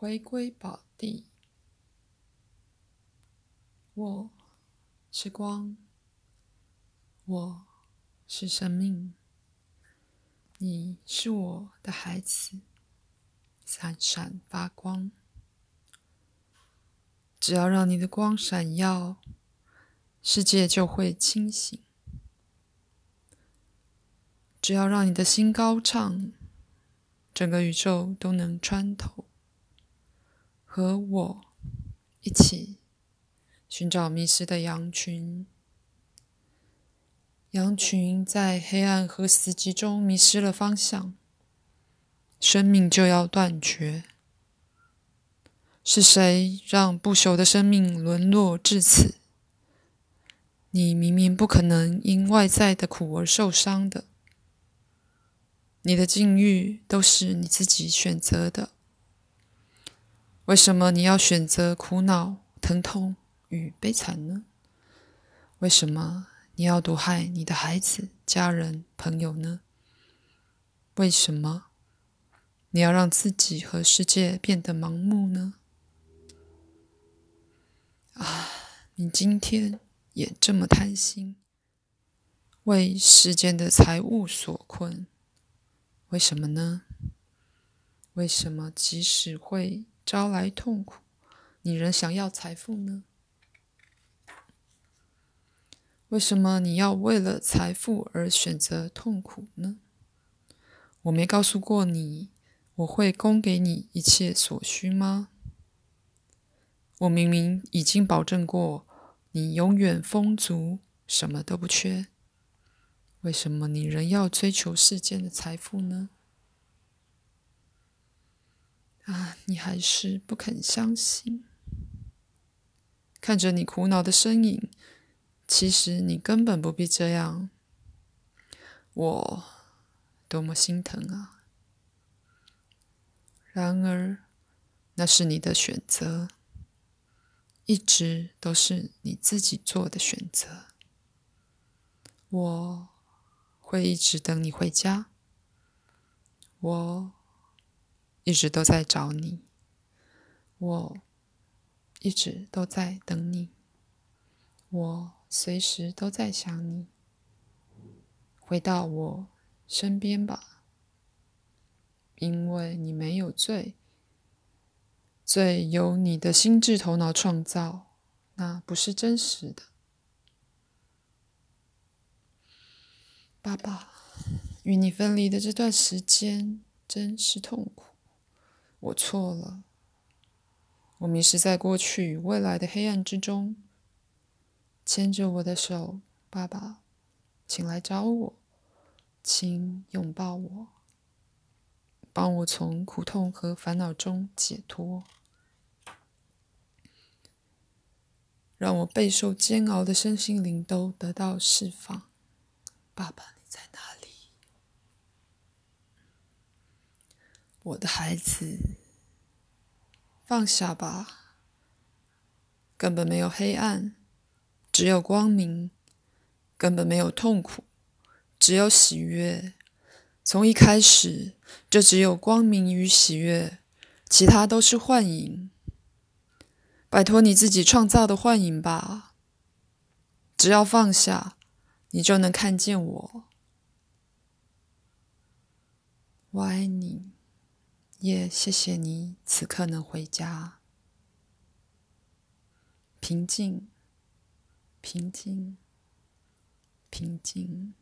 回归宝地。我是光，我是生命，你是我的孩子，闪闪发光。只要让你的光闪耀，世界就会清醒；只要让你的心高唱，整个宇宙都能穿透。和我一起寻找迷失的羊群。羊群在黑暗和死寂中迷失了方向，生命就要断绝。是谁让不朽的生命沦落至此？你明明不可能因外在的苦而受伤的，你的境遇都是你自己选择的。为什么你要选择苦恼、疼痛与悲惨呢？为什么你要毒害你的孩子、家人、朋友呢？为什么你要让自己和世界变得盲目呢？啊，你今天也这么贪心，为世间的财物所困？为什么呢？为什么即使会？招来痛苦，你仍想要财富呢？为什么你要为了财富而选择痛苦呢？我没告诉过你，我会供给你一切所需吗？我明明已经保证过，你永远丰足，什么都不缺。为什么你仍要追求世间的财富呢？啊，你还是不肯相信。看着你苦恼的身影，其实你根本不必这样。我多么心疼啊！然而，那是你的选择，一直都是你自己做的选择。我会一直等你回家。我。一直都在找你，我一直都在等你，我随时都在想你。回到我身边吧，因为你没有罪，罪由你的心智头脑创造，那不是真实的。爸爸，与你分离的这段时间真是痛苦。我错了，我迷失在过去与未来的黑暗之中。牵着我的手，爸爸，请来找我，请拥抱我，帮我从苦痛和烦恼中解脱，让我备受煎熬的身心灵都得到释放。爸爸，你在哪我的孩子，放下吧。根本没有黑暗，只有光明；根本没有痛苦，只有喜悦。从一开始就只有光明与喜悦，其他都是幻影。摆脱你自己创造的幻影吧。只要放下，你就能看见我。我爱你。也谢谢你此刻能回家，平静，平静，平静。